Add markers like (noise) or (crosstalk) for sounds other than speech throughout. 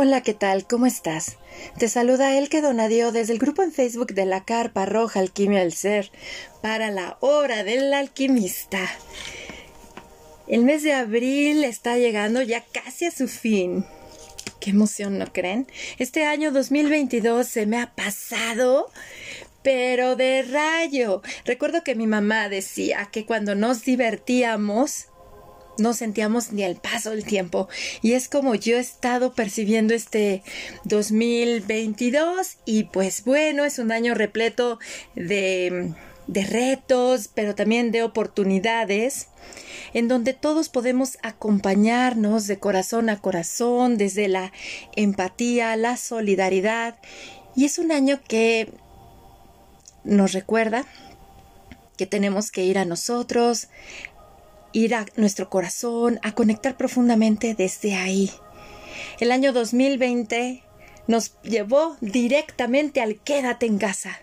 Hola, ¿qué tal? ¿Cómo estás? Te saluda Elke Donadio desde el grupo en Facebook de la Carpa Roja Alquimia del Ser para la hora del alquimista. El mes de abril está llegando ya casi a su fin. Qué emoción, ¿no creen? Este año 2022 se me ha pasado, pero de rayo. Recuerdo que mi mamá decía que cuando nos divertíamos, no sentíamos ni el paso del tiempo. Y es como yo he estado percibiendo este 2022 y pues bueno, es un año repleto de, de retos, pero también de oportunidades en donde todos podemos acompañarnos de corazón a corazón, desde la empatía, la solidaridad. Y es un año que nos recuerda que tenemos que ir a nosotros, ir a nuestro corazón, a conectar profundamente desde ahí. El año 2020 nos llevó directamente al quédate en casa.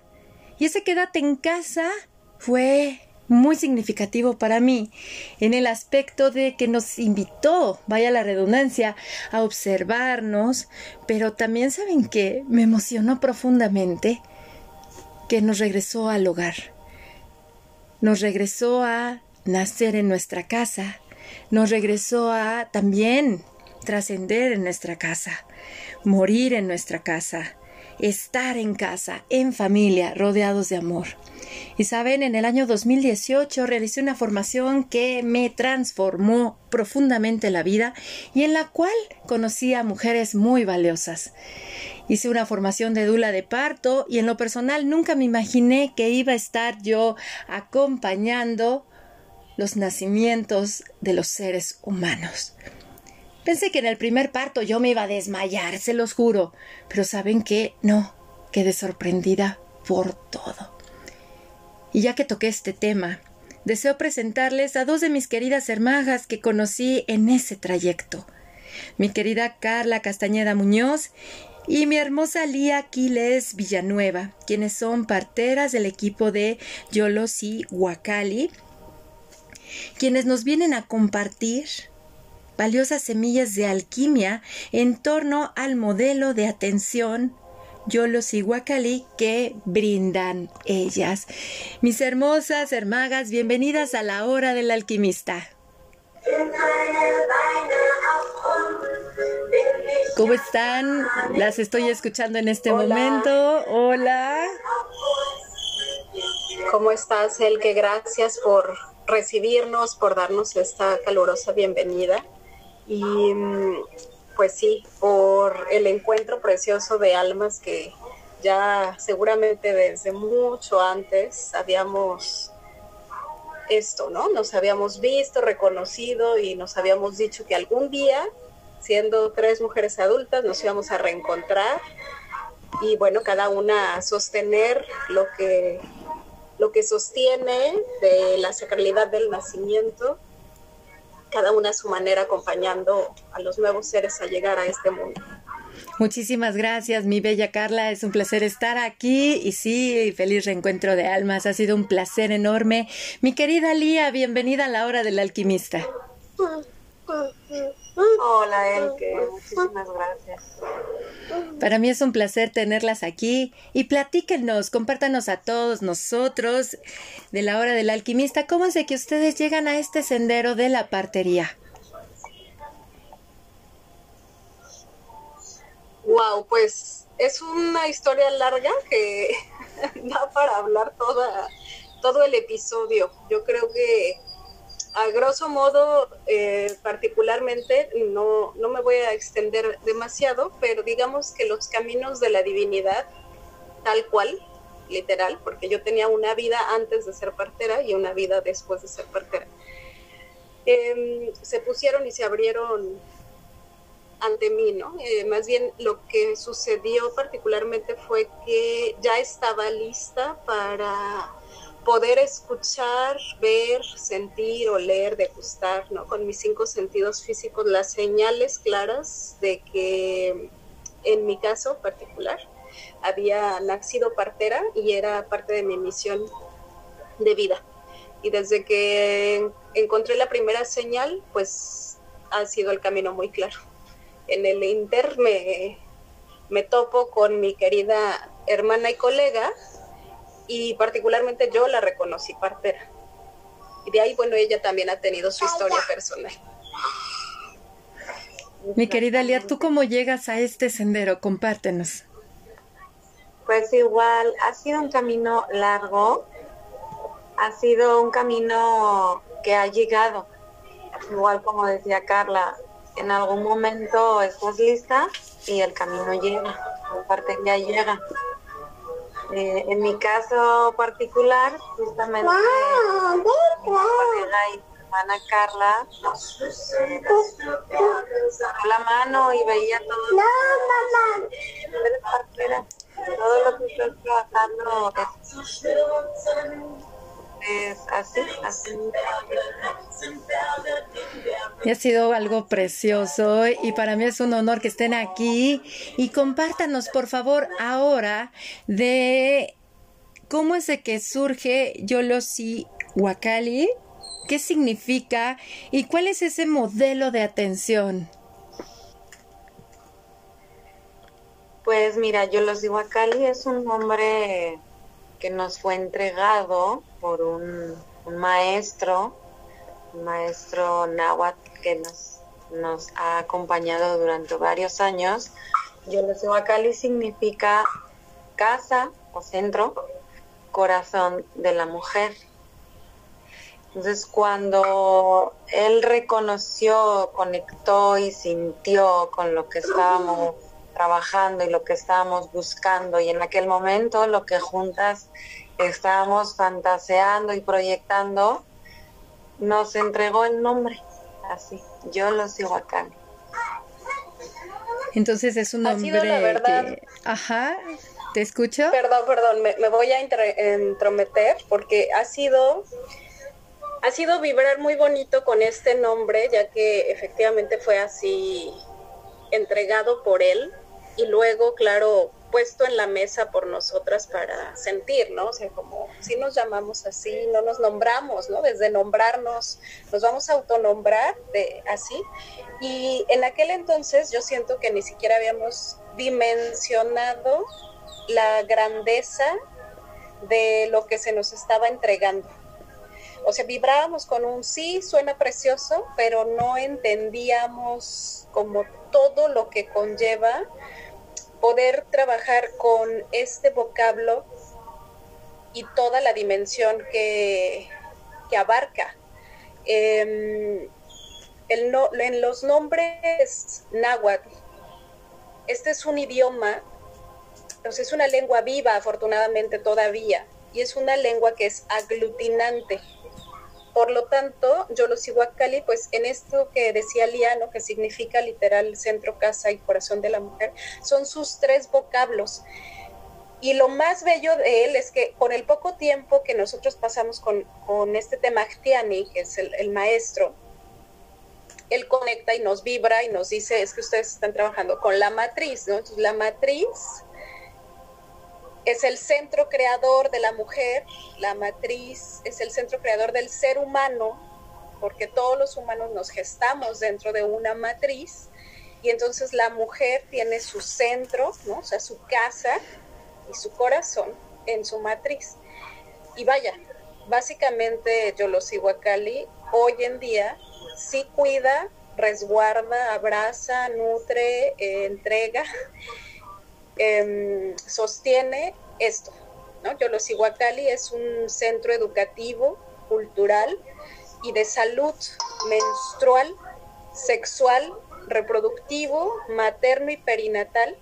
Y ese quédate en casa fue muy significativo para mí en el aspecto de que nos invitó, vaya la redundancia, a observarnos, pero también saben que me emocionó profundamente que nos regresó al hogar. Nos regresó a nacer en nuestra casa, nos regresó a también trascender en nuestra casa, morir en nuestra casa, estar en casa, en familia, rodeados de amor. Y saben, en el año 2018 realicé una formación que me transformó profundamente la vida y en la cual conocí a mujeres muy valiosas. Hice una formación de dula de parto y en lo personal nunca me imaginé que iba a estar yo acompañando los nacimientos de los seres humanos. Pensé que en el primer parto yo me iba a desmayar, se los juro, pero ¿saben qué? No, quedé sorprendida por todo. Y ya que toqué este tema, deseo presentarles a dos de mis queridas hermanas que conocí en ese trayecto. Mi querida Carla Castañeda Muñoz y mi hermosa Lía Aquiles Villanueva, quienes son parteras del equipo de Yolosi Huacali quienes nos vienen a compartir valiosas semillas de alquimia en torno al modelo de atención Yolos y Guacali que brindan ellas. Mis hermosas hermagas, bienvenidas a la hora del alquimista. ¿Cómo están? Las estoy escuchando en este momento. Hola. ¿Cómo estás, Elke? Gracias por recibirnos, por darnos esta calurosa bienvenida y mm, pues sí, por el encuentro precioso de almas que ya seguramente desde mucho antes habíamos esto, ¿no? Nos habíamos visto, reconocido y nos habíamos dicho que algún día, siendo tres mujeres adultas, nos íbamos a reencontrar y bueno, cada una sostener lo que lo que sostiene de la sacralidad del nacimiento, cada una a su manera acompañando a los nuevos seres a llegar a este mundo. Muchísimas gracias, mi bella Carla. Es un placer estar aquí y sí, feliz reencuentro de almas. Ha sido un placer enorme. Mi querida Lía, bienvenida a la hora del alquimista. Hola, Elke. Muchísimas gracias. Para mí es un placer tenerlas aquí y platíquenos, compártanos a todos nosotros de la hora del alquimista, cómo es de que ustedes llegan a este sendero de la partería. Wow, pues es una historia larga que (laughs) da para hablar toda, todo el episodio. Yo creo que a grosso modo, eh, particularmente, no, no me voy a extender demasiado, pero digamos que los caminos de la divinidad, tal cual, literal, porque yo tenía una vida antes de ser partera y una vida después de ser partera, em, se pusieron y se abrieron ante mí, ¿no? Eh, más bien lo que sucedió particularmente fue que ya estaba lista para poder escuchar, ver, sentir, oler, degustar, ¿no? Con mis cinco sentidos físicos, las señales claras de que en mi caso particular había nacido partera y era parte de mi misión de vida. Y desde que encontré la primera señal, pues ha sido el camino muy claro. en el Inter me, me topo con mi querida hermana y colega y particularmente yo la reconocí partera. Y de ahí, bueno, ella también ha tenido su historia personal. Mi querida Lía, ¿tú cómo llegas a este sendero? Compártenos. Pues igual, ha sido un camino largo, ha sido un camino que ha llegado. Igual como decía Carla, en algún momento estás lista y el camino llega, parte ya llega. Eh, en mi caso particular, justamente mi hermana Carla la mano y veía todo. No, mamá. Todo lo que estoy trabajando es así, así. Y ha sido algo precioso y para mí es un honor que estén aquí y compártanos por favor ahora de cómo es de que surge Yolosi Wakali, qué significa y cuál es ese modelo de atención. Pues mira, Yolosi Wakali es un nombre nos fue entregado por un, maestro, un maestro náhuatl que nos, nos ha acompañado durante varios años. Yolosewakali significa casa o centro, corazón de la mujer. Entonces cuando él reconoció, conectó y sintió con lo que estábamos trabajando y lo que estábamos buscando y en aquel momento lo que juntas estábamos fantaseando y proyectando, nos entregó el nombre, así, yo lo sigo acá. Entonces es un nombre la verdad, Ajá, ¿te escucho? Perdón, perdón, me, voy a entrometer porque ha sido ha sido vibrar muy bonito con este nombre, ya que efectivamente fue así entregado por él y luego, claro, puesto en la mesa por nosotras para sentir, ¿no? O sea, como si nos llamamos así, no nos nombramos, ¿no? Desde nombrarnos, nos vamos a autonombrar de así. Y en aquel entonces yo siento que ni siquiera habíamos dimensionado la grandeza de lo que se nos estaba entregando. O sea, vibrábamos con un sí, suena precioso, pero no entendíamos como todo lo que conlleva poder trabajar con este vocablo y toda la dimensión que, abarca. Em, en los nombres náhuatl, este es un idioma, es una lengua viva afortunadamente todavía, y es una lengua que es aglutinante. Por lo tanto, yo lo sigo a Cali, pues en esto que decía Liano, que significa literal centro, casa y corazón de la mujer, son sus tres vocablos. Y lo más bello de él es que con el poco tiempo que nosotros pasamos con, con este Temachtiani, que es el, el maestro, él conecta y nos vibra y nos dice, es que ustedes están trabajando con la matriz, ¿no? Entonces, la matriz es el centro creador de la mujer, la matriz es el centro creador del ser humano, porque todos los humanos nos gestamos dentro de una matriz, y entonces la mujer tiene su centro, ¿no? o sea, su casa y su corazón en su matriz. Y vaya, básicamente yo lo sigo a Cali, hoy en día sí cuida, resguarda, abraza, nutre, eh, entrega Em, sostiene esto. ¿no? Yo lo sigo a Cali, es un centro educativo, cultural y de salud menstrual, sexual, reproductivo, materno y perinatal,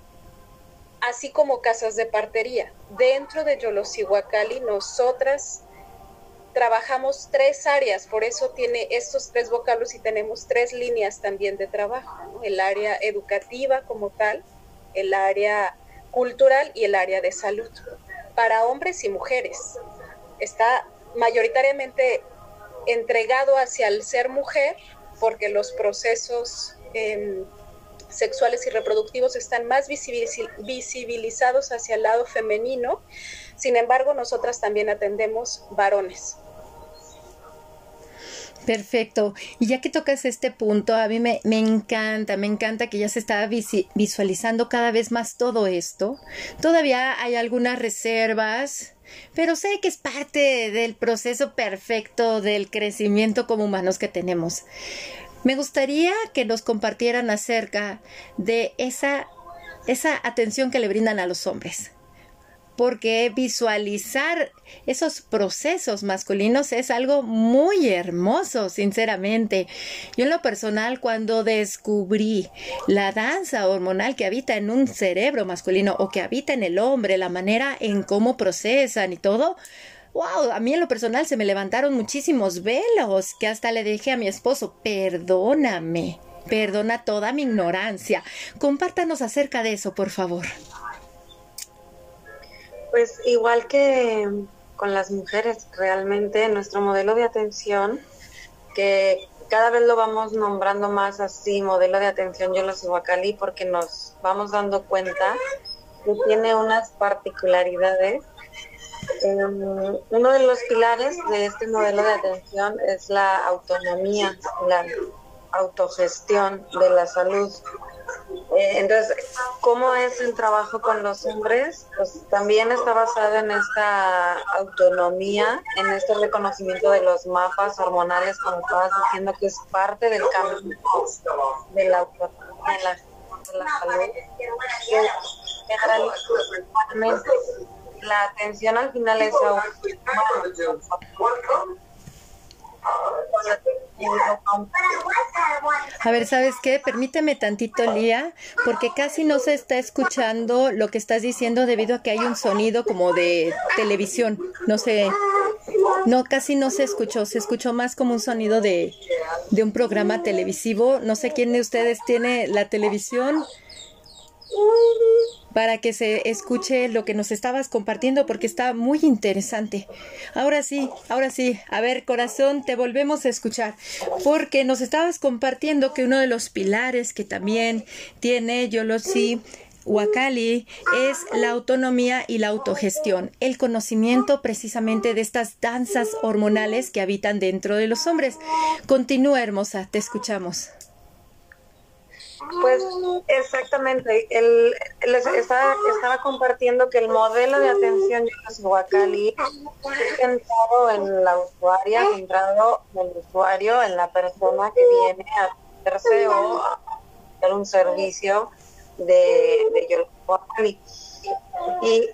así como casas de partería. Dentro de Yo lo sigo a Cali, nosotras trabajamos tres áreas, por eso tiene estos tres vocablos y tenemos tres líneas también de trabajo, el área educativa como tal, el área cultural y el área de salud para hombres y mujeres. Está mayoritariamente entregado hacia el ser mujer porque los procesos em, sexuales y reproductivos están más visibilizados hacia el lado femenino. Sin embargo, nosotras también atendemos varones. Perfecto. Y ya que tocas este punto, a mí me, me encanta, me encanta que ya se está visualizando cada vez más todo esto. Todavía hay algunas reservas, pero sé que es parte del proceso perfecto del crecimiento como humanos que tenemos. Me gustaría que nos compartieran acerca de esa, esa atención que le brindan a los hombres porque visualizar esos procesos masculinos es algo muy hermoso, sinceramente. Yo en lo personal, cuando descubrí la danza hormonal que habita en un cerebro masculino o que habita en el hombre, la manera en cómo procesan y todo, wow, a mí en lo personal se me levantaron muchísimos velos que hasta le dije a mi esposo, perdóname. Perdona toda mi ignorancia. Compártanos acerca de eso, por favor. Pues igual que con las mujeres, realmente nuestro modelo de atención, que cada vez lo vamos nombrando más así, modelo de atención yo lo sigo a Cali porque nos vamos dando cuenta que tiene unas particularidades. Em, uno de los pilares de este modelo de atención es la autonomía, la autogestión de la salud. Eh, entonces, ¿cómo es el trabajo con los hombres? Pues también está basado en esta autonomía, en este reconocimiento de los mapas hormonales, como estabas diciendo, que es parte del cambio de la autonomía de la, salud. la atención al final es a ver, ¿sabes qué? Permíteme tantito, Lía, porque casi no se está escuchando lo que estás diciendo debido a que hay un sonido como de televisión. No sé, no, casi no se escuchó, se escuchó más como un sonido de, de un programa televisivo. No sé quién de ustedes tiene la televisión para que se escuche lo que nos estabas compartiendo porque está muy interesante. Ahora sí, ahora sí, a ver corazón, te volvemos a escuchar porque nos estabas compartiendo que uno de los pilares que también tiene Yolosi Wakali es la autonomía y la autogestión, el conocimiento precisamente de estas danzas hormonales que habitan dentro de los hombres. Continúa, hermosa, te escuchamos. Pues exactamente, el, les estaba, compartiendo que el modelo de atención de Huacali es centrado en la usuaria, centrado en el usuario, en la persona que viene a hacerse o a hacer un servicio de, de Y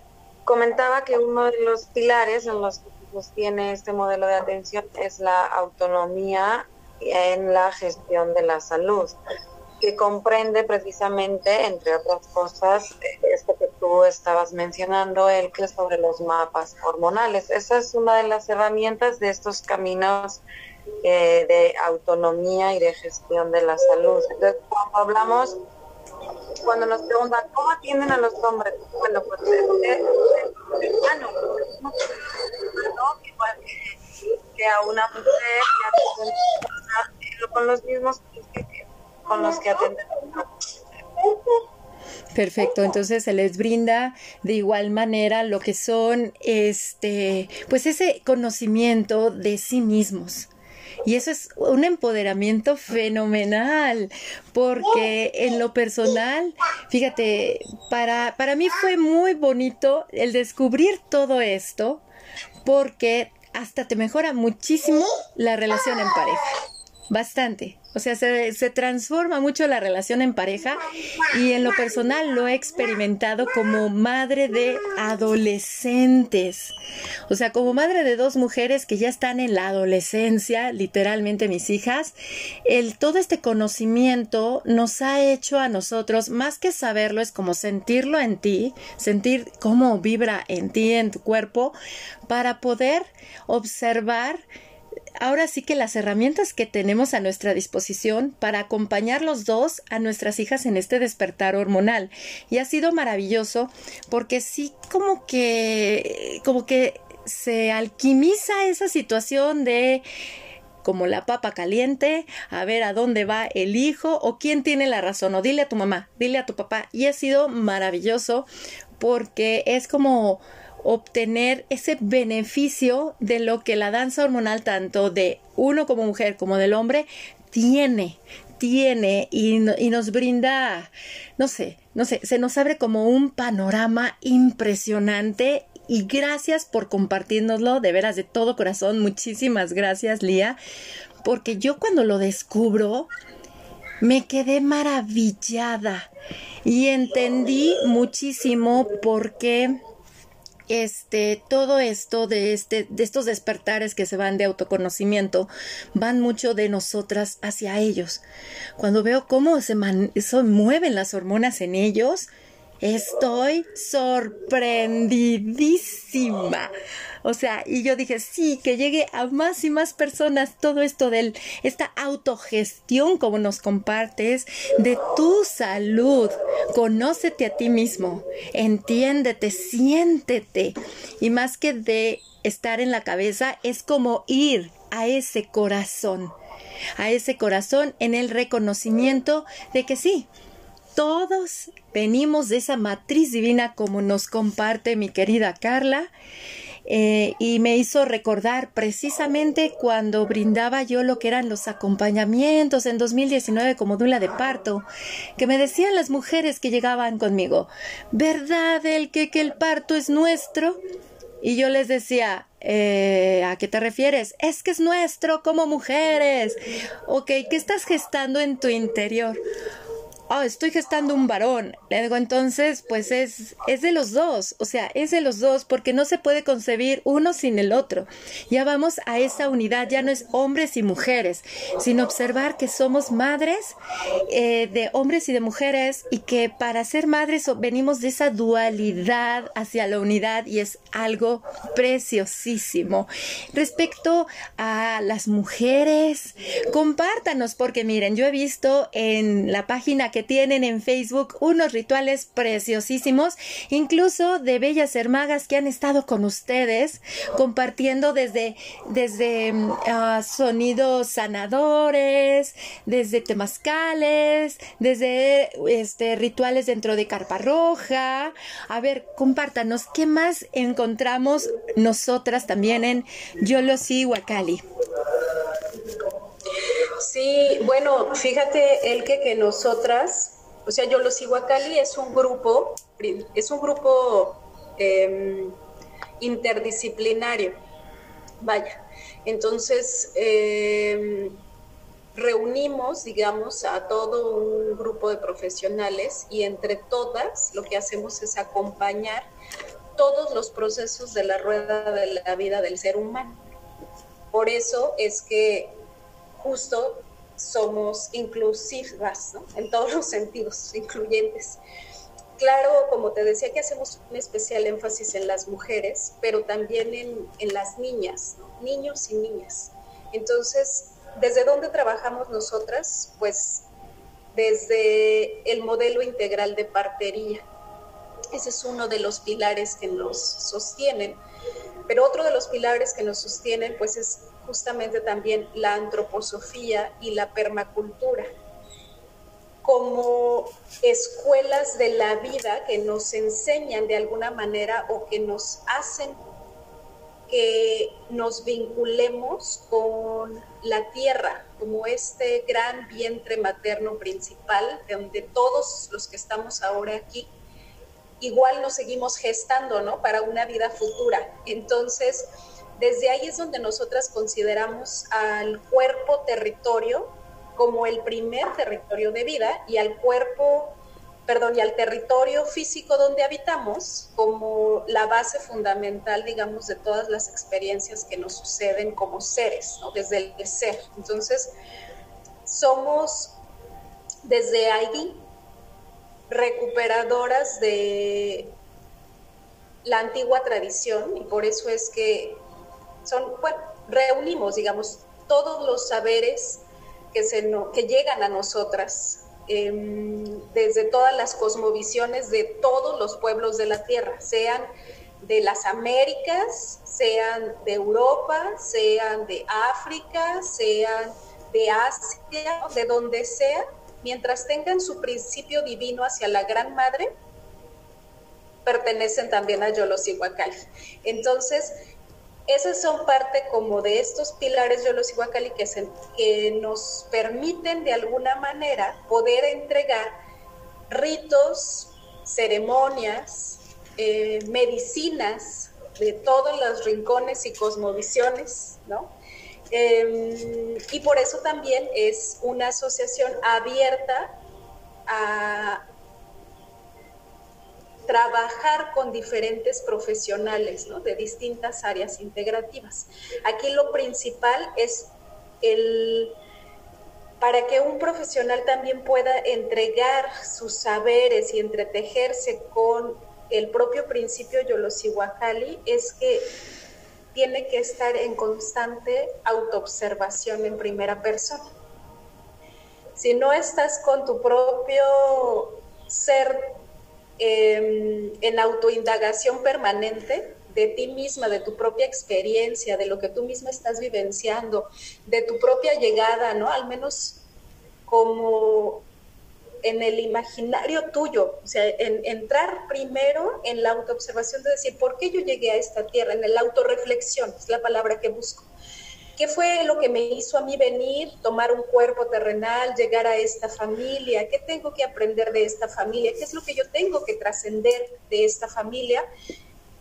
comentaba que uno de los pilares en los que sostiene este modelo de atención es la autonomía en la gestión de la salud comprende precisamente, entre otras cosas, esto que tú estabas mencionando, el que es sobre los mapas hormonales. Esa es una de las herramientas de estos caminos eh, de autonomía y de gestión de la salud. Entonces, cuando hablamos, cuando nos preguntan cómo atienden a los hombres, bueno, pues eh, eh, ¿no? igual que, a una mujer, que con los mismos con los que Perfecto, entonces se les brinda de igual manera lo que son este, pues ese conocimiento de sí mismos. Y eso es un empoderamiento fenomenal, porque en lo personal, fíjate, para, para mí fue muy bonito el descubrir todo esto, porque hasta te mejora muchísimo la relación en pareja. Bastante. O sea, se, transforma mucho la relación en pareja y en lo personal lo he experimentado como madre de adolescentes. O sea, como madre de dos mujeres que ya están en la adolescencia, literalmente mis hijas, el todo este conocimiento nos ha hecho a nosotros, más que saberlo, es como sentirlo en ti, sentir cómo vibra en ti, en tu cuerpo, para poder observar ahora sí que las herramientas que tenemos a nuestra disposición para acompañar los dos a nuestras hijas en este despertar hormonal. Y ha sido maravilloso porque sí como que, como que se alquimiza esa situación de como la papa caliente, a ver a dónde va el hijo o quién tiene la razón, o dile a tu mamá, dile a tu papá. Y ha sido maravilloso porque es como obtener ese beneficio de lo que la danza hormonal, tanto de uno como mujer como del hombre, tiene, tiene y, y, nos brinda, no sé, no sé, se nos abre como un panorama impresionante y gracias por compartirnoslo, de veras, de todo corazón, muchísimas gracias, Lía, porque yo cuando lo descubro, me quedé maravillada y entendí muchísimo por qué este, todo esto de, este, de estos despertares que se van de autoconocimiento van mucho de nosotras hacia ellos. Cuando veo cómo se, se mueven las hormonas en ellos, estoy sorprendidísima. O sea, y yo dije, sí, que llegue a más y más personas todo esto de esta autogestión como nos compartes de tu salud. Conócete a ti mismo, entiéndete, siéntete. Y más que de estar en la cabeza, es como ir a ese corazón, a ese corazón en el reconocimiento de que sí, todos venimos de esa matriz divina como nos comparte mi querida Carla eh, y me hizo recordar precisamente cuando brindaba yo lo que eran los acompañamientos en 2019 como dula de parto, que me decían las mujeres que llegaban conmigo, ¿verdad el que, que el parto es nuestro? Y yo les decía, eh, ¿a qué te refieres? Es que es nuestro como mujeres. Ok, ¿qué estás gestando en tu interior? Oh, estoy gestando un varón. Le digo, entonces, pues es, es de los dos, o sea, es de los dos, porque no se puede concebir uno sin el otro. Ya vamos a esa unidad, ya no es hombres y mujeres, sino observar que somos madres eh, de hombres y de mujeres y que para ser madres venimos de esa dualidad hacia la unidad y es algo preciosísimo. Respecto a las mujeres, compártanos, porque miren, yo he visto en la página que tienen en Facebook unos rituales preciosísimos, incluso de bellas hermagas que han estado con ustedes compartiendo desde, desde ah, sonidos sanadores, desde temazcales, desde este, rituales dentro de carpa roja. A ver, compártanos, ¿qué más encontramos nosotras también en Yolosí, Huacali? Sí, bueno, fíjate, el que, que nosotras, o sea, yo los Iguacali es un grupo, es un grupo em, interdisciplinario, vaya. Entonces, em, reunimos, digamos, a todo un grupo de profesionales y entre todas lo que hacemos es acompañar todos los procesos de la rueda de la vida del ser humano. Por eso es que justo somos inclusivas, ¿no? En todos los sentidos, (laughs) incluyentes. Claro, como te decía, que hacemos un especial énfasis en las mujeres, pero también en, las niñas, niños y niñas. Entonces, ¿desde dónde trabajamos nosotras? Pues desde el modelo integral de partería. Ese es uno de los pilares que nos sostienen. Pero otro de los pilares que nos sostienen, pues es justamente también la antroposofía y la permacultura como escuelas de la vida que nos enseñan de alguna manera o que nos hacen que nos vinculemos con la tierra como este gran vientre materno principal, donde todos los que estamos ahora aquí igual nos seguimos gestando, ¿no? Para una vida futura. Entonces, desde ahí es donde nosotras consideramos al cuerpo territorio como el primer territorio de vida y al cuerpo, perdón, y al territorio físico donde habitamos como la base fundamental, digamos, de todas las experiencias que nos suceden como seres, ¿no? desde el ser. Entonces, somos desde ahí recuperadoras de la antigua tradición y por eso es que son, bueno, reunimos, digamos, todos los saberes que, se que llegan a nosotras em, desde todas las cosmovisiones de todos los pueblos de la tierra, sean de las Américas, sean de Europa, sean de África, sean de Asia, de donde sea, mientras tengan su principio divino hacia la Gran Madre, pertenecen también a Yolosihuacali. Entonces, esas son parte como de estos pilares Yolosihuacali que, que nos permiten de alguna manera poder entregar ritos, ceremonias, eh, medicinas de todos los rincones y cosmovisiones, ¿no? Em, y por eso también es una asociación abierta a trabajar con diferentes profesionales de distintas áreas integrativas. Aquí lo principal es el para que un profesional también pueda entregar sus saberes y entretejerse con el propio principio Yolosihuacali es que tiene que estar en constante autoobservación en primera persona. Si no estás con tu propio ser em, en autoindagación permanente de ti misma, de tu propia experiencia, de lo que tú misma estás vivenciando, de tu propia llegada, ¿no? Al menos como en el imaginario tuyo, o sea, en, entrar primero en la autoobservación de decir, ¿por qué yo llegué a esta tierra? En la autorreflexión, es la palabra que busco. ¿Qué fue lo que me hizo a mí venir, tomar un cuerpo terrenal, llegar a esta familia? ¿Qué tengo que aprender de esta familia? ¿Qué es lo que yo tengo que trascender de esta familia?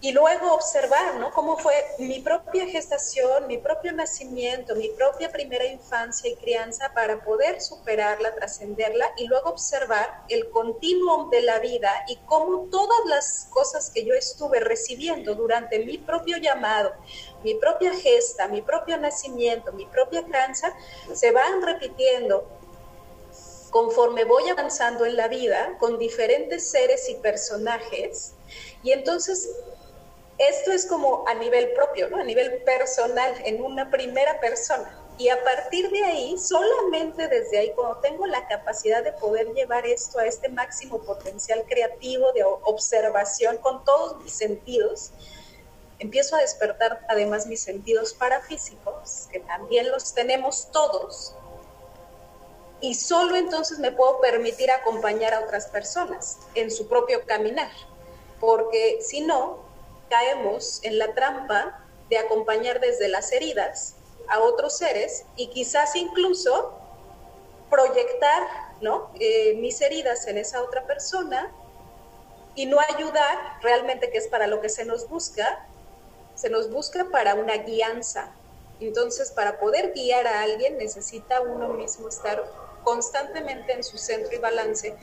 Y luego observar, ¿no? Cómo fue mi propia gestación, mi propio nacimiento, mi propia primera infancia y crianza para poder superarla, trascenderla y luego observar el continuum de la vida y cómo todas las cosas que yo estuve recibiendo durante mi propio llamado, mi propia gesta, mi propio nacimiento, mi propia crianza, se van repitiendo conforme voy avanzando en la vida con diferentes seres y personajes. Y entonces esto es como a nivel propio, ¿no? a nivel personal, en una primera persona. Y a partir de ahí, solamente desde ahí, cuando tengo la capacidad de poder llevar esto a este máximo potencial creativo de observación con todos mis sentidos, empiezo a despertar además mis sentidos parafísicos, que también los tenemos todos, y solo entonces me puedo permitir acompañar a otras personas en su propio caminar, porque si no, caemos en la trampa de acompañar desde las heridas a otros seres y quizás incluso proyectar. Eh, mis heridas en esa otra persona y no ayudar realmente, que es para lo que se nos busca, se nos busca para una guianza. Entonces, para poder guiar a alguien necesita uno mismo estar constantemente en su centro y balance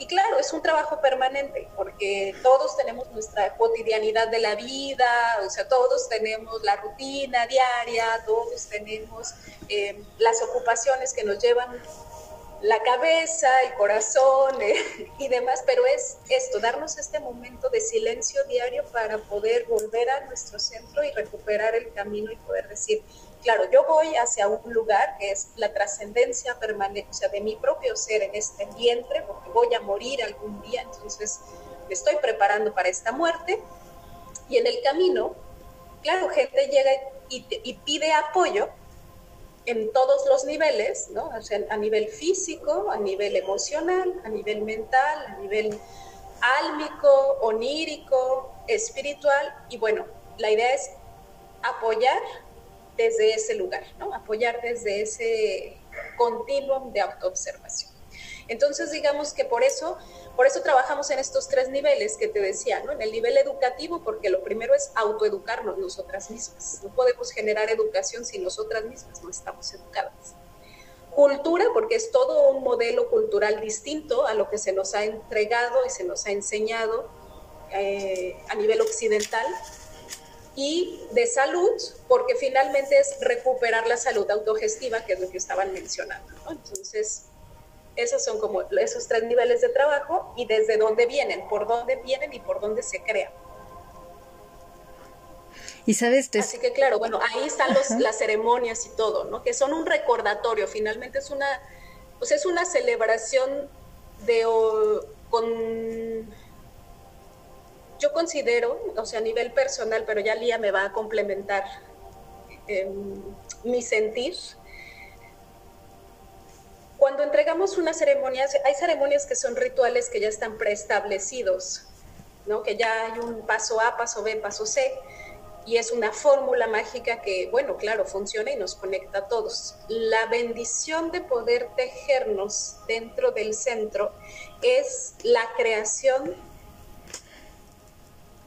y claro, es un trabajo permanente, porque todos tenemos nuestra cotidianidad de la vida, o sea, todos tenemos la rutina diaria, todos tenemos eh, las ocupaciones que nos llevan la cabeza, el corazón eh, y demás, pero es esto, darnos este momento de silencio diario para poder volver a nuestro centro y recuperar el camino y poder decir, claro, yo voy hacia un lugar que es la trascendencia permanente, o sea, de mi propio ser en este vientre, porque voy a morir algún día, entonces me estoy preparando para esta muerte. Y en el camino, claro, gente llega y, pide apoyo en todos los niveles, ¿no? O sea, a nivel físico, a nivel emocional, a nivel mental, a nivel álmico, onírico, espiritual, y bueno, la idea es apoyar desde ese lugar, ¿no? Apoyar desde ese continuum de autoobservación. Entonces, digamos que por eso, por eso trabajamos en estos tres niveles que te decía, ¿no? En el nivel educativo, porque lo primero es autoeducarnos nosotras mismas. No podemos generar educación si nosotras mismas no estamos educadas. Cultura, porque es todo un modelo cultural distinto a lo que se nos ha entregado y se nos ha enseñado eh, a nivel occidental y de salud, porque finalmente es recuperar la salud autogestiva, que es lo que estaban mencionando. Entonces, esos son como esos tres niveles de trabajo y desde dónde vienen, por dónde vienen y por dónde se crean. Y sabes, así que claro, bueno, ahí están los, las ceremonias y todo, ¿no? Que son un recordatorio. Finalmente es una, pues es una celebración de con yo considero, o sea, a nivel personal, pero ya Lía me va a complementar em, mi sentir. Cuando entregamos una ceremonia, hay ceremonias que son rituales que ya están preestablecidos, ¿no? Que ya hay un paso A, paso B, paso C, y es una fórmula mágica que, bueno, claro, funciona y nos conecta a todos. La bendición de poder tejernos dentro del centro es la creación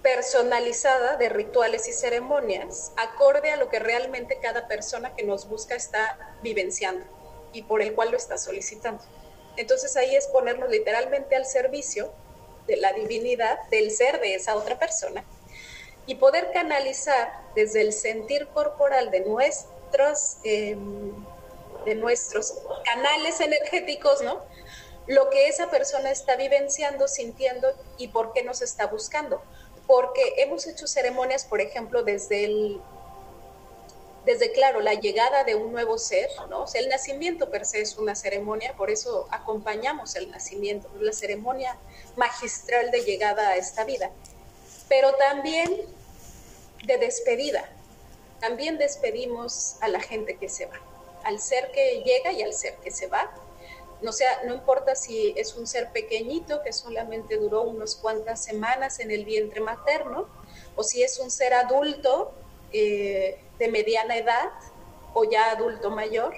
personalizada de rituales y ceremonias, acorde a lo que realmente cada persona que nos busca está vivenciando y por el cual lo está solicitando. Entonces ahí es ponernos literalmente al servicio de la divinidad, del ser de esa otra persona, y poder canalizar desde el sentir corporal de nuestros, em, de nuestros canales energéticos, ¿no? Lo que esa persona está vivenciando, sintiendo y por qué nos está buscando. Porque hemos hecho ceremonias, por ejemplo, desde el desde, claro, la llegada de un nuevo ser, ¿no? el nacimiento per se es una ceremonia, por eso acompañamos el nacimiento, la ceremonia magistral de llegada a esta vida, pero también de despedida. También despedimos a la gente que se va, al ser que llega y al ser que se va. No, sea, no importa si es un ser pequeñito que solamente duró unas cuantas semanas en el vientre materno, o si es un ser adulto eh, de mediana edad o ya adulto mayor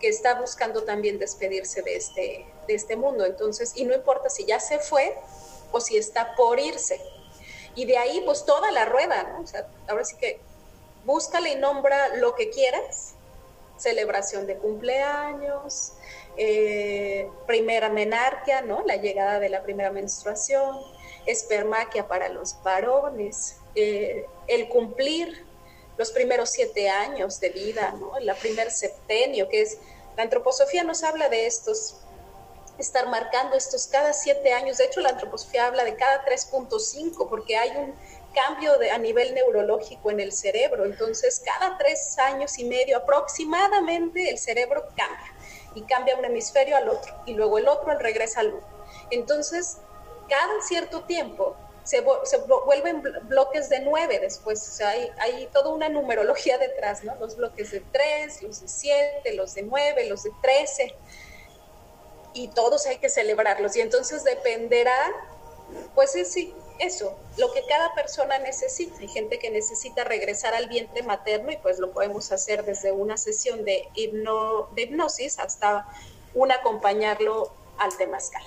que está buscando también despedirse de este, de este mundo. Entonces, y no importa si ya se fue o si está por irse. Y de ahí, pues toda la rueda, ahora sí que búscale y nombra lo que quieras. Celebración de cumpleaños, eh, primera menarquia, ¿no? La llegada de la primera menstruación, espermaquia para los varones, eh, el cumplir los primeros siete años de vida, ¿no? El primer septenio, que es, la antroposofía nos habla de estos, estar marcando estos cada siete años, de hecho la antroposofía habla de cada 3.5, porque hay un cambio de, a nivel neurológico en el cerebro, entonces cada tres años y medio aproximadamente el cerebro cambia, y cambia un hemisferio al otro, y luego el otro regresa al uno. Entonces, cada cierto tiempo se, vuelven bloques de nueve después, hay, hay, toda una numerología detrás, ¿no? Los bloques de tres, los de siete, los de nueve, los de trece, y todos hay que celebrarlos, y entonces dependerá, pues es sí, eso, lo que cada persona necesita. Hay gente que necesita regresar al vientre materno y pues lo podemos hacer desde una sesión de, hipno, de hipnosis hasta un acompañarlo al temazcal.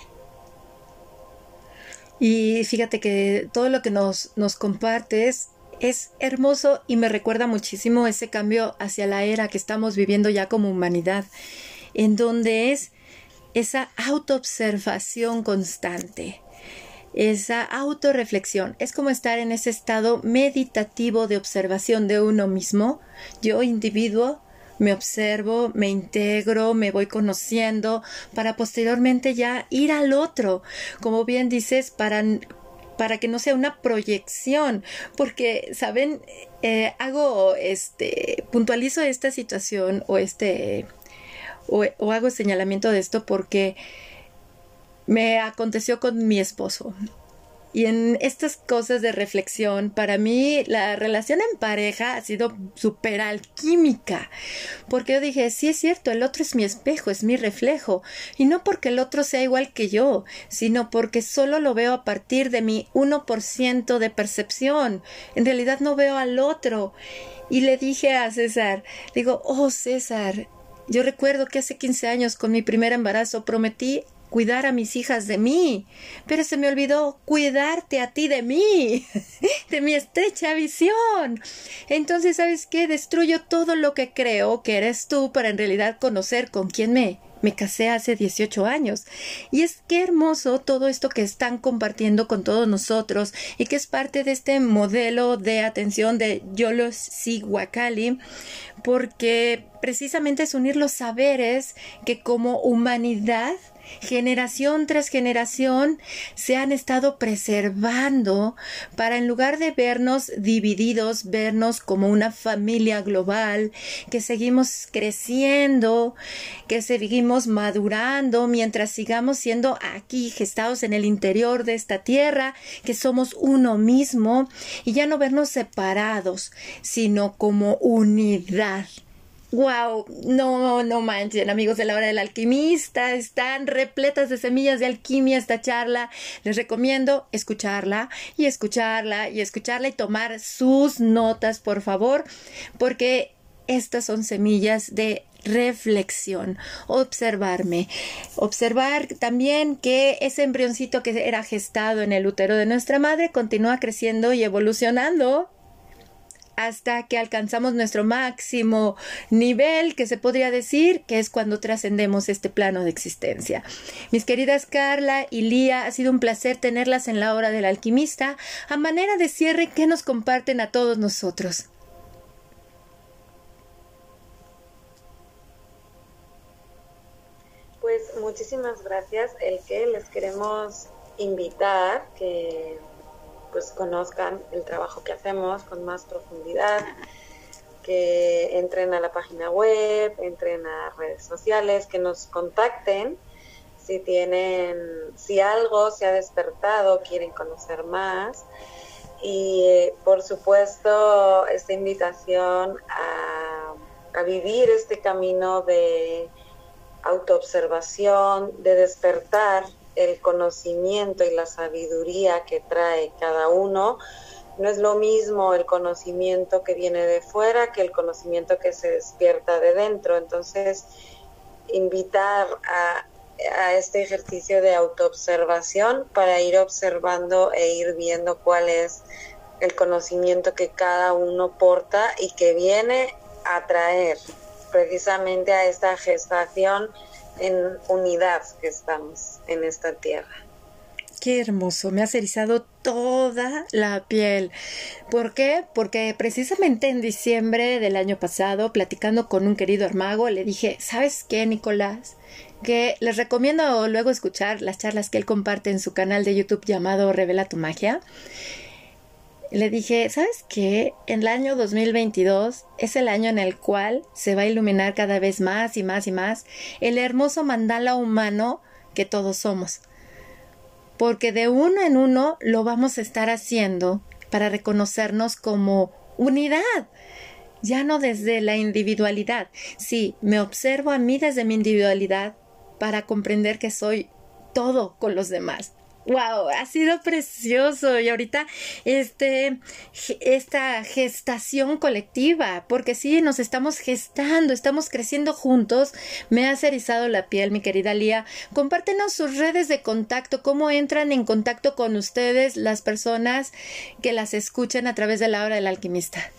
Y fíjate que todo lo que nos, nos compartes es hermoso y me recuerda muchísimo ese cambio hacia la era que estamos viviendo ya como humanidad, en donde es esa autoobservación constante, esa autorreflexión. Es como estar en ese estado meditativo de observación de uno mismo, yo individuo, me observo, me integro, me voy conociendo, para posteriormente ya ir al otro, como bien dices, para, para que no sea una proyección, porque, ¿saben? Eh, hago, este, puntualizo esta situación o este, o, o hago señalamiento de esto porque me aconteció con mi esposo. Y en estas cosas de reflexión, para mí la relación en pareja ha sido súper alquímica, porque yo dije, sí es cierto, el otro es mi espejo, es mi reflejo, y no porque el otro sea igual que yo, sino porque solo lo veo a partir de mi 1% de percepción, en realidad no veo al otro. Y le dije a César, digo, oh César, yo recuerdo que hace 15 años con mi primer embarazo prometí cuidar a mis hijas de mí, pero se me olvidó cuidarte a ti de mí, (laughs) de mi estrecha visión. Entonces, ¿sabes qué? Destruyo todo lo que creo que eres tú para en realidad conocer con quién me me casé hace 18 años. Y es que hermoso todo esto que están compartiendo con todos nosotros y que es parte de este modelo de atención de Yolos Siguacali, porque precisamente es unir los saberes que como humanidad generación tras generación se han estado preservando para en lugar de vernos divididos, vernos como una familia global, que seguimos creciendo, que seguimos madurando mientras sigamos siendo aquí gestados en el interior de esta tierra, que somos uno mismo y ya no vernos separados, sino como unidad Wow, no, no manchen, amigos de la hora del alquimista, están repletas de semillas de alquimia esta charla. Les recomiendo escucharla y escucharla y escucharla y tomar sus notas, por favor, porque estas son semillas de reflexión, observarme, observar también que ese embrioncito que era gestado en el útero de nuestra madre continúa creciendo y evolucionando hasta que alcanzamos nuestro máximo nivel, que se podría decir que es cuando trascendemos este plano de existencia. Mis queridas Carla y Lía, ha sido un placer tenerlas en la hora del alquimista. A manera de cierre, ¿qué nos comparten a todos nosotros? Pues muchísimas gracias. El que les queremos invitar que pues conozcan el trabajo que hacemos con más profundidad, que entren a la página web, entren a redes sociales, que nos contacten si tienen, si algo se ha despertado, quieren conocer más. Y por supuesto, esta invitación a, a vivir este camino de autoobservación, de despertar el conocimiento y la sabiduría que trae cada uno. No es lo mismo el conocimiento que viene de fuera que el conocimiento que se despierta de dentro. Entonces, invitar a, este ejercicio de autoobservación para ir observando e ir viendo cuál es el conocimiento que cada uno porta y que viene a traer precisamente a esta gestación en unidad que estamos en esta tierra. Qué hermoso, me ha erizado toda la piel. ¿Por qué? Porque precisamente en diciembre del año pasado, platicando con un querido hermago, le dije, ¿sabes qué, Nicolás? Que les recomiendo luego escuchar las charlas que él comparte en su canal de YouTube llamado Revela tu magia le dije, ¿sabes qué? En el año 2022 es el año en el cual se va a iluminar cada vez más y más y más el hermoso mandala humano que todos somos. Porque de uno en uno lo vamos a estar haciendo para reconocernos como unidad, ya no desde la individualidad. Sí, me observo a mí desde mi individualidad para comprender que soy todo con los demás Wow, ha sido precioso y ahorita este esta gestación colectiva, porque sí nos estamos gestando, estamos creciendo juntos. Me ha erizado la piel, mi querida Lía. Compártenos sus redes de contacto, cómo entran en contacto con ustedes las personas que las escuchan a través de la hora del alquimista.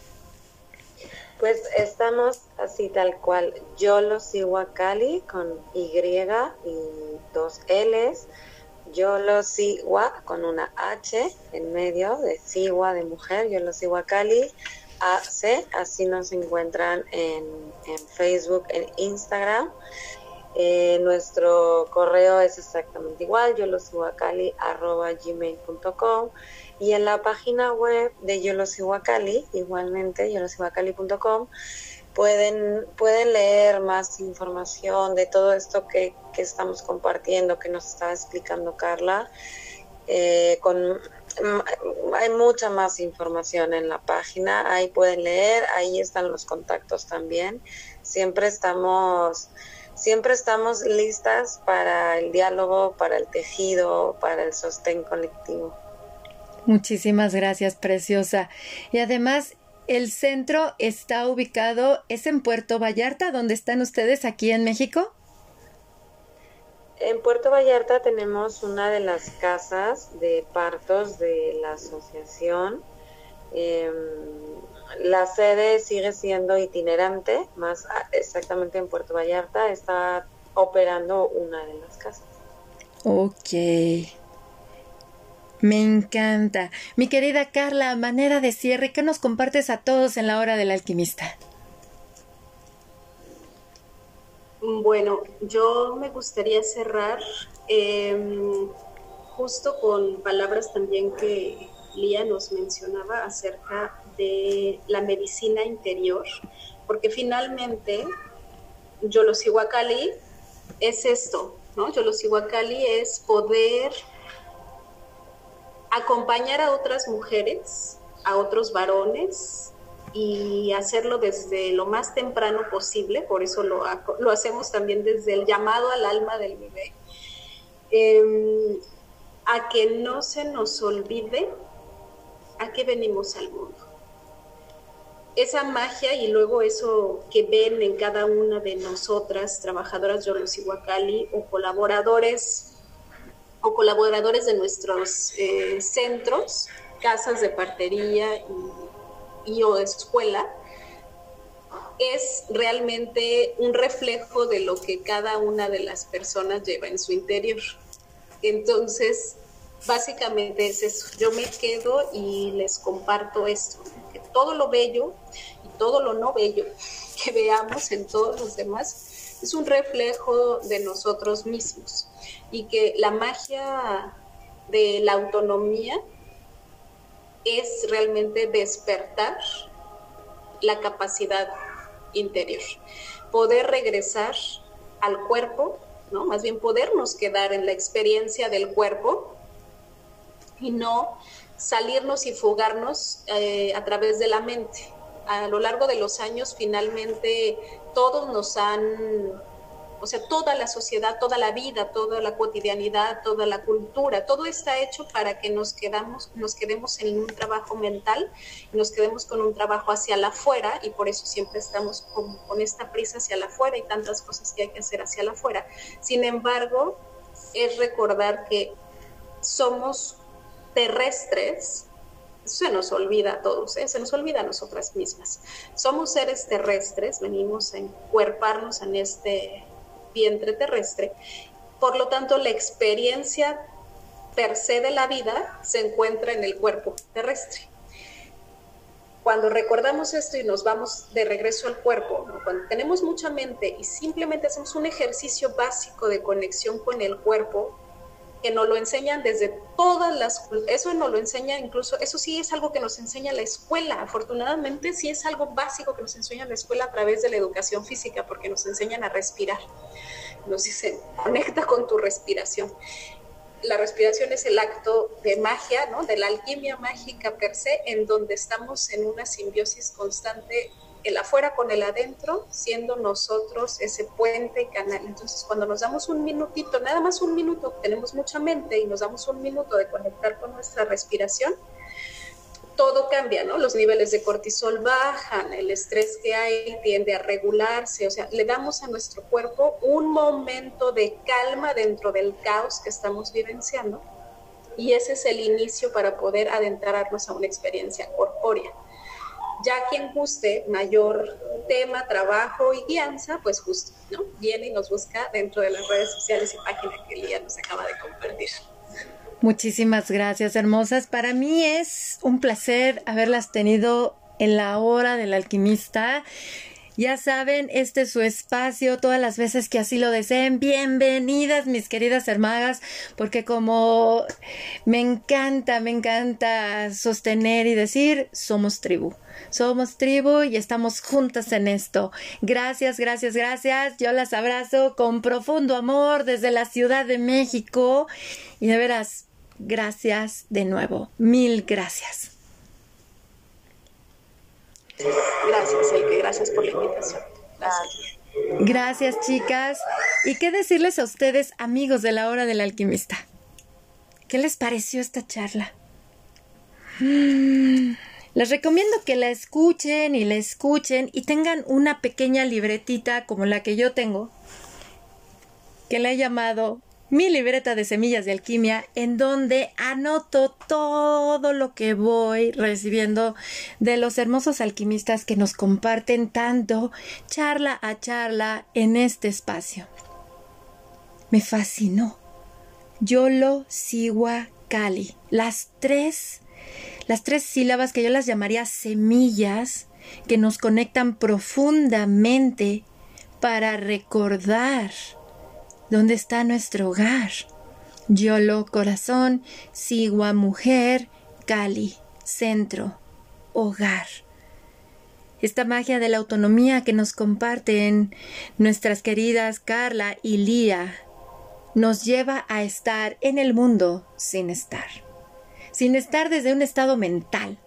Pues estamos así tal cual. Yo lo sigo a Cali con Y y dos L's yo lo sigo con una H en medio de Sigua de mujer, yo lo sigo a Cali, así nos encuentran en, Facebook, en Instagram. Eh, nuestro correo es exactamente igual, gmail.com y en la página web de yo lo sigo a Cali, igualmente, yo pueden, pueden leer más información de todo esto que, estamos compartiendo, que nos estaba explicando Carla. Eh, con, mm, hay mucha más información en la página, ahí pueden leer, ahí están los contactos también. Siempre estamos, siempre estamos listas para el diálogo, para el tejido, para el sostén colectivo. Muchísimas gracias, preciosa. Y además, el centro está ubicado, es en Puerto Vallarta, donde están ustedes aquí en México. En Puerto Vallarta tenemos una de las casas de partos de la asociación. Em, la sede sigue siendo itinerante, más exactamente en Puerto Vallarta está operando una de las casas. Ok. Me encanta. Mi querida Carla, manera de cierre, ¿qué nos compartes a todos en la hora del alquimista? Bueno, yo me gustaría cerrar em, justo con palabras también que Lía nos mencionaba acerca de la medicina interior, porque finalmente yo lo sigo es esto, ¿no? Yo lo sigo es poder acompañar a otras mujeres, a otros varones, y hacerlo desde lo más temprano posible, por eso lo, hacemos también desde el llamado al alma del bebé, em, a que no se nos olvide a qué venimos al mundo. Esa magia y luego eso que ven en cada una de nosotras, trabajadoras de Iguacali o colaboradores o colaboradores de nuestros eh, centros, casas de partería y, o escuela, es realmente un reflejo de lo que cada una de las personas lleva en su interior. Entonces, básicamente es eso. Yo me quedo y les comparto esto, que todo lo bello y todo lo no bello que veamos en todos los demás es un reflejo de nosotros mismos y que la magia de la autonomía es realmente despertar la capacidad interior, poder regresar al cuerpo, ¿no? Más bien podernos quedar en la experiencia del cuerpo y no salirnos y fugarnos eh, a través de la mente. A lo largo de los años, finalmente, todos nos han, o sea, toda la sociedad, toda la vida, toda la cotidianidad, toda la cultura, todo está hecho para que nos, quedamos, nos quedemos en un trabajo mental, nos quedemos con un trabajo hacia la afuera y por eso siempre estamos con, esta prisa hacia la afuera y tantas cosas que hay que hacer hacia la afuera. Sin embargo, es recordar que somos terrestres, se nos olvida a todos, ¿eh? se nos olvida a nosotras mismas. Somos seres terrestres, venimos a encuerparnos en este vientre terrestre, por lo tanto la experiencia per se de la vida se encuentra en el cuerpo terrestre. Cuando recordamos esto y nos vamos de regreso al cuerpo, cuando tenemos mucha mente y simplemente hacemos un ejercicio básico de conexión con el cuerpo, que nos lo enseñan desde todas las eso nos lo enseña incluso eso sí es algo que nos enseña la escuela. Afortunadamente sí es algo básico que nos enseña la escuela a través de la educación física porque nos enseñan a respirar. Nos dicen conecta con tu respiración la respiración es el acto de magia, ¿no? de la alquimia mágica per se, en donde estamos en una simbiosis constante el afuera con el adentro, siendo nosotros ese puente y canal. Entonces, cuando nos damos un minutito, nada más un minuto, tenemos mucha mente y nos damos un minuto de conectar con nuestra respiración, todo cambia, ¿no? Los niveles de cortisol bajan, el estrés que hay tiende a regularse, o sea, le damos a nuestro cuerpo un momento de calma dentro del caos que estamos vivenciando y ese es el inicio para poder adentrarnos a una experiencia corpórea. Ya quien guste mayor tema, trabajo y guianza, pues justo, ¿no? Viene y nos busca dentro de las redes sociales y página que Lía nos acaba de compartir. Muchísimas gracias, hermosas. Para mí es un placer haberlas tenido en la hora del alquimista. Ya saben, este es su espacio todas las veces que así lo deseen. Bienvenidas, mis queridas hermanas, porque como me encanta, me encanta sostener y decir, somos tribu. Somos tribu y estamos juntas en esto. Gracias, gracias, gracias. Yo las abrazo con profundo amor desde la Ciudad de México. Y de veras, gracias de nuevo. Mil gracias. Gracias, Elke, gracias por la invitación. Gracias. Gracias, chicas. ¿Y qué decirles a ustedes, amigos de la hora del alquimista? ¿Qué les pareció esta charla? Mm, les recomiendo que la escuchen y la escuchen y tengan una pequeña libretita como la que yo tengo, que la he llamado mi libreta de semillas de alquimia en donde anoto todo lo que voy recibiendo de los hermosos alquimistas que nos comparten tanto charla a charla en este espacio. Me fascinó. Yolo Siwa Kali. Las tres, las tres sílabas que yo las llamaría semillas que nos conectan profundamente para recordar ¿Dónde está nuestro hogar? Yolo, corazón, Sigua, mujer, Cali, centro, hogar. Esta magia de la autonomía que nos comparten nuestras queridas Carla y Lía nos lleva a estar en el mundo sin estar. Sin estar desde un estado mental,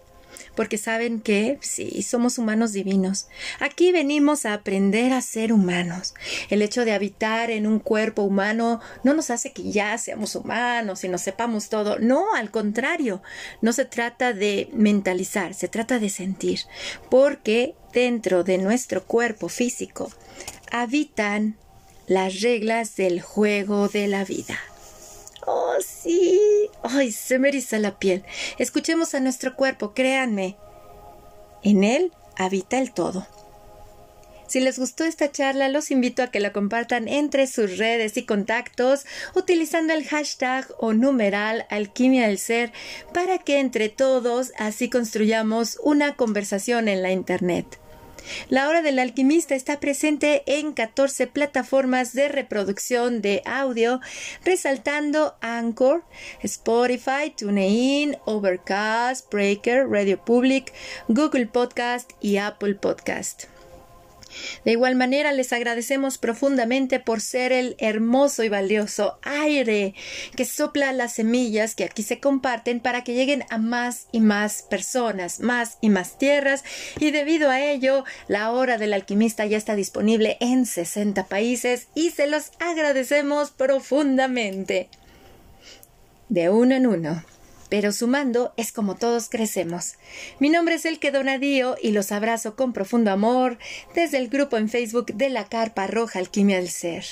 porque saben que sí, somos humanos divinos. Aquí venimos a aprender a ser humanos. El hecho de habitar en un cuerpo humano no nos hace que ya seamos humanos y nos sepamos todo. No, al contrario, no se trata de mentalizar, se trata de sentir, porque dentro de nuestro cuerpo físico habitan las reglas del juego de la vida. Oh, sí. Ay, se me eriza la piel. Escuchemos a nuestro cuerpo, créanme. En él habita el todo. Si les gustó esta charla, los invito a que la compartan entre sus redes y contactos utilizando el hashtag o numeral alquimia del ser para que entre todos así construyamos una conversación en la Internet. La Hora del Alquimista está presente en 14 plataformas de reproducción de audio, resaltando Anchor, Spotify, TuneIn, Overcast, Breaker, Radio Public, Google Podcast y Apple Podcast. De igual manera, les agradecemos profundamente por ser el hermoso y valioso aire que sopla las semillas que aquí se comparten para que lleguen a más y más personas, más y más tierras, y debido a ello, la hora del alquimista ya está disponible en 60 países y se los agradecemos profundamente. De uno en uno pero sumando es como todos crecemos. Mi nombre es Elke Donadío y los abrazo con profundo amor desde el grupo en Facebook de la Carpa Roja Alquimia del Ser.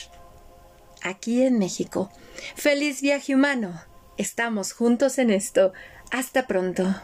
Aquí en México. Feliz viaje humano. Estamos juntos en esto. Hasta pronto.